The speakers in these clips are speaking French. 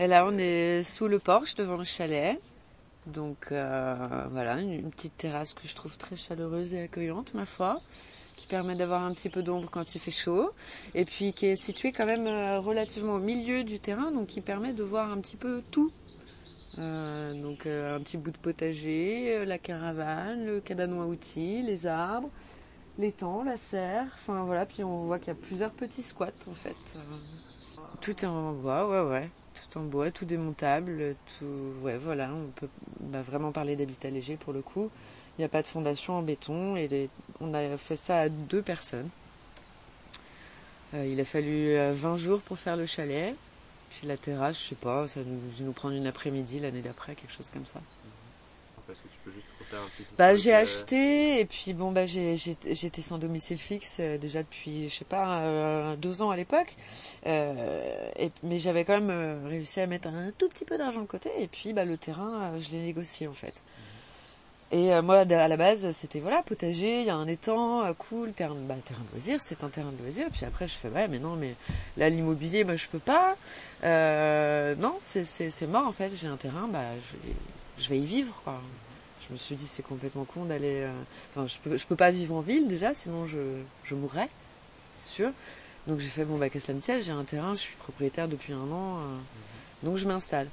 Et là, on est sous le porche devant le chalet. Donc euh, voilà, une, petite terrasse que je trouve très chaleureuse et accueillante, ma foi, qui permet d'avoir un petit peu d'ombre quand il fait chaud, et puis qui est située quand même euh, relativement au milieu du terrain, donc qui permet de voir un petit peu tout. Euh, donc un petit bout de potager, la caravane, le cabanon à outils, les arbres, l'étang, la serre, enfin voilà, puis on voit qu'il y a plusieurs petits squats en fait. Tout est en bois, ouais ouais tout en bois, tout démontable, tout, ouais, voilà, on peut vraiment parler d'habitat léger pour le coup. Il n'y a pas de fondation en béton et on a fait ça à deux personnes. Euh, il a fallu euh, 20 jours pour faire le chalet. Puis la terrasse, je sais pas, ça nous, nous prendre une après-midi l'année d'après, quelque chose comme ça. Parce que tu peux juste refaire un petit Bah, j'ai acheté et puis bon bah j'ai j'étais sans domicile fixe euh, déjà depuis je sais pas euh, deux ans à l'époque. Euh, et mais j'avais quand même réussi à mettre un tout petit peu d'argent de côté et puis bah le terrain je l'ai négocié en fait. Et euh, moi à la base c'était voilà potager il y a un étang euh, cool terrain bah terrain de loisir c'est un terrain de loisir. Puis après je fais ouais mais non mais là l'immobilier moi je peux pas. Euh, non c'est c'est c'est mort en fait. J'ai un terrain bah je je vais y vivre quoi je me suis dit c'est complètement con d'aller. euh, Enfin, je peux, je peux pas vivre en ville déjà, sinon je, je mourrais, c'est sûr. Donc j'ai fait bon bah qu'à cela ne tienne, j'ai un terrain, je suis propriétaire depuis un an, euh, donc je m'installe.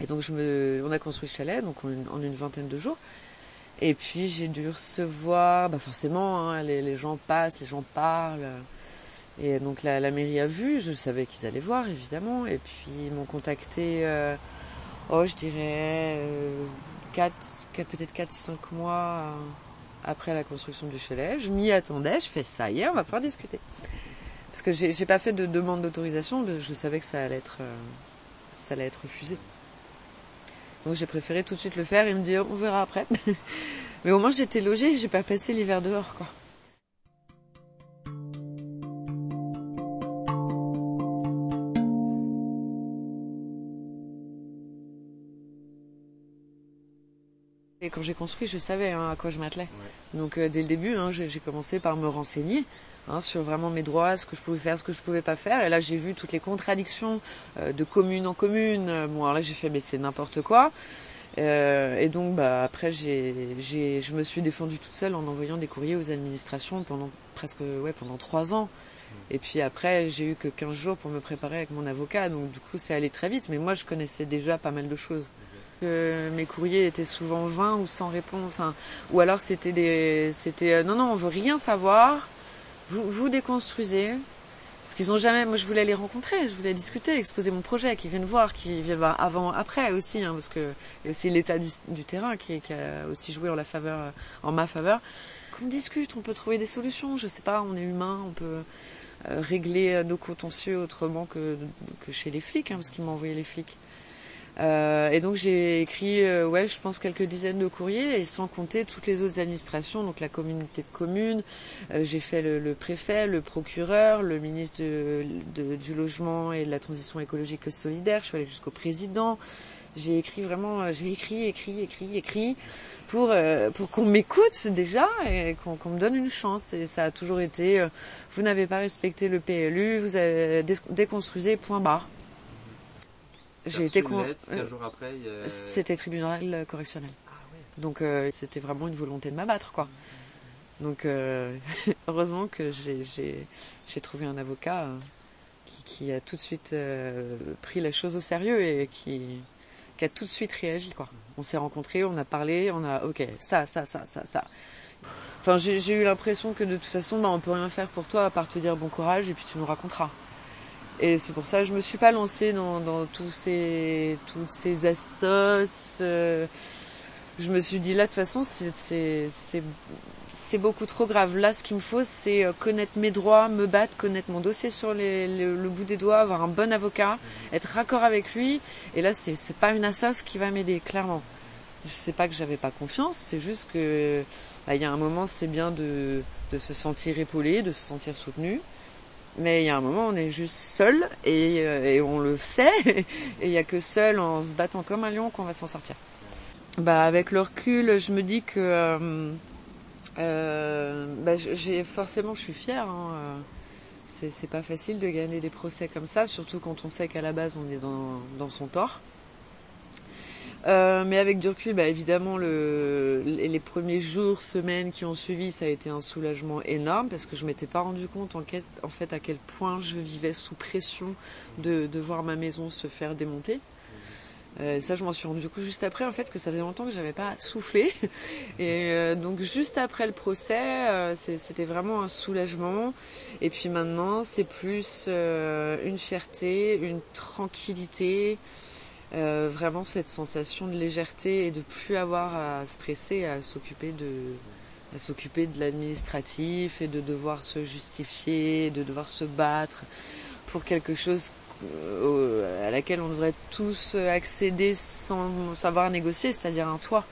Et donc je me, on a construit le chalet donc en une, en une vingtaine de jours. Et puis j'ai dû recevoir, bah forcément, hein, les, les gens passent, les gens parlent. Et donc la, la mairie a vu, je savais qu'ils allaient voir évidemment. Et puis ils m'ont contacté, euh, oh je dirais euh, 4, peut-être 4-5 mois euh, après la construction du chalet. Je m'y attendais, je fais ça est, on va pouvoir discuter. Parce que j'ai pas fait de demande d'autorisation, je savais que ça allait être, euh, ça allait être refusé. Donc j'ai préféré tout de suite le faire et me dire on verra après. Mais au moins j'étais logée, j'ai pas passé l'hiver dehors quoi. Quand j'ai construit, je savais hein, à quoi je m'attelais. Donc euh, dès le début, hein, j'ai commencé par me renseigner hein, sur vraiment mes droits, ce que je pouvais faire, ce que je pouvais pas faire. Et là, j'ai vu toutes les contradictions euh, de commune en commune. Euh, Bon, alors là, j'ai fait, mais c'est n'importe quoi. Euh, et donc, bah, après, j'ai, j'ai, je me suis défendue toute seule en envoyant des courriers aux administrations pendant presque, ouais, pendant trois ans. Et puis après, j'ai eu que 15 jours pour me préparer avec mon avocat. Donc, du coup, c'est allé très vite. Mais moi, je connaissais déjà pas mal de choses. Euh, mes courriers étaient souvent vains ou sans réponse. Enfin, ou alors c'était des, c'était, euh, non, non, on veut rien savoir. Vous, vous déconstruisez. Parce qu'ils ont jamais, moi je voulais les rencontrer, je voulais discuter, exposer mon projet, qu'ils viennent voir, qu'ils viennent voir avant, après aussi, hein, parce que aussi l'état du, terrain qui, a aussi joué euh, en ma faveur. Qu'on discute, on peut trouver des solutions, je sais pas, on est humain, on peut euh, régler nos contentieux autrement que, que chez les flics, hein, parce qu'ils m'ont envoyé les flics. Euh, et donc j'ai écrit, euh, ouais, je pense quelques dizaines de courriers, et sans compter toutes les autres administrations, donc la communauté de communes. Euh, j'ai fait le, le préfet, le procureur, le ministre de, de- du logement et de la transition écologique et solidaire. Je suis allée jusqu'au président. J'ai écrit vraiment, euh, j'ai écrit, écrit, écrit, écrit pour euh, pour qu'on m'écoute déjà et qu'on me donne une chance. Et ça a toujours été, vous n'avez pas respecté le PLU, vous avez dé- déconstruisez, point barre. J'ai été con... lettre, 15 jours après, il y a- C'était tribunal correctionnel. Donc euh, c'était vraiment une volonté de m'abattre, quoi. Donc euh, heureusement que j'ai trouvé un avocat euh, qui, qui a tout de suite euh, pris la chose au sérieux et qui qui a tout de suite réagi. Quoi. On s'est rencontrés, on a parlé, on a ok ça, ça, ça, ça, ça. Enfin, j'ai eu l'impression que de toute façon, bah, on peut rien faire pour toi à part te dire bon courage et puis tu nous raconteras. Et c'est pour ça que je me suis pas lancée dans, dans tous ces toutes ces assos. Euh, je me suis dit là de toute façon c'est beaucoup trop grave. Là, ce qu'il me faut, c'est euh, connaître mes droits, me battre, connaître mon dossier sur les, le bout des doigts, avoir un bon avocat, être raccord avec lui. Et là, c'est pas une assoce qui va m'aider, clairement. Je sais pas que j'avais pas confiance, c'est juste que bah, il y a un moment, c'est bien de de se sentir épaulé, de se sentir soutenu. Mais il y a un moment, on est juste seul et, euh, et on le sait. et il y a que seul, en se battant comme un lion, qu'on va s'en sortir. Bah, avec le recul, je me dis que euh, euh, bah, j'ai forcément, je suis fière. Hein, euh, c'est pas facile de gagner des procès comme ça, surtout quand on sait qu'à la base on est dans, dans son tort. Euh, mais avec du recul, bah, évidemment, le, les premiers jours, semaines qui ont suivi, ça a été un soulagement énorme parce que je m'étais pas rendu compte en, en, fait à quel point je vivais sous pression de, de voir ma maison se faire démonter. Euh, ça, je m'en suis rendu coup juste après, en fait, que ça faisait longtemps que j'avais pas soufflé. Et euh, donc, juste après le procès, euh, c'était vraiment un soulagement. Et puis maintenant, c'est plus euh, une fierté, une tranquillité, vraiment cette sensation de légèreté et de plus avoir à stresser, à s'occuper de à s'occuper de l'administratif et de devoir se justifier, de devoir se battre pour quelque chose euh, à laquelle on devrait tous accéder sans savoir négocier, c'est-à-dire un toit.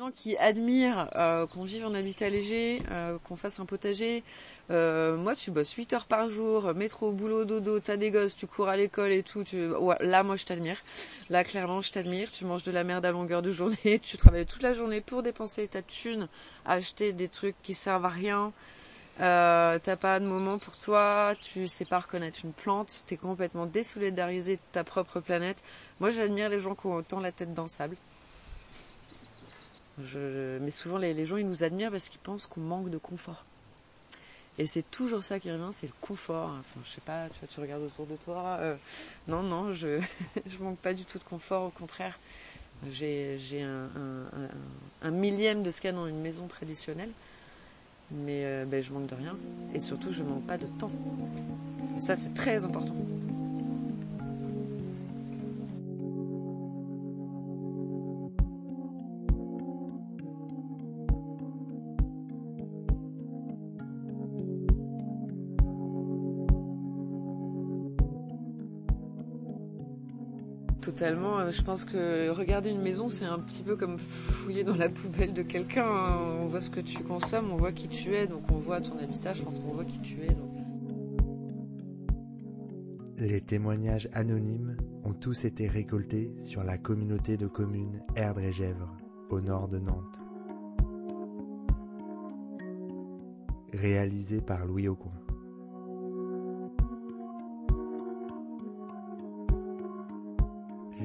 Gens qui admirent euh, qu'on vive en habitat léger, euh, qu'on fasse un potager. Euh, moi, tu bosses 8 heures par jour, métro, boulot, dodo, t'as des gosses, tu cours à l'école et tout. Là, moi, je t'admire. Là, clairement, je t'admire. Tu manges de la merde à longueur de journée. Tu travailles toute la journée pour dépenser ta thune, acheter des trucs qui servent à rien. Euh, t'as pas de moment pour toi, tu sais pas reconnaître une plante, t'es complètement désolidarisé de ta propre planète. Moi, j'admire les gens qui ont autant la tête dans le sable. Je, mais souvent, les, gens, ils nous admirent parce qu'ils pensent qu'on manque de confort. Et c'est toujours ça qui revient, c'est le confort. Enfin, je sais pas, tu, regardes autour de toi. Euh, non, non, je, je manque pas du tout de confort. Au contraire, j'ai, un, millième de ce qu'il y a dans une maison traditionnelle. Mais euh, ben, je manque de rien. Et surtout, je manque pas de temps. Et ça, c'est très important. Totalement. Euh, je pense que regarder une maison, c'est un petit peu comme fouiller dans la poubelle de quelqu'un. Hein. On voit ce que tu consommes, on voit qui tu es, donc on voit ton habitat, je pense qu'on voit qui tu es. Les témoignages anonymes ont tous été récoltés sur la communauté de communes Erdre et Gèvres, au nord de Nantes. Réalisé par Louis Aucoin.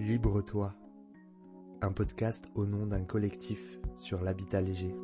Libre-toi, un podcast au nom d'un collectif sur l'habitat léger.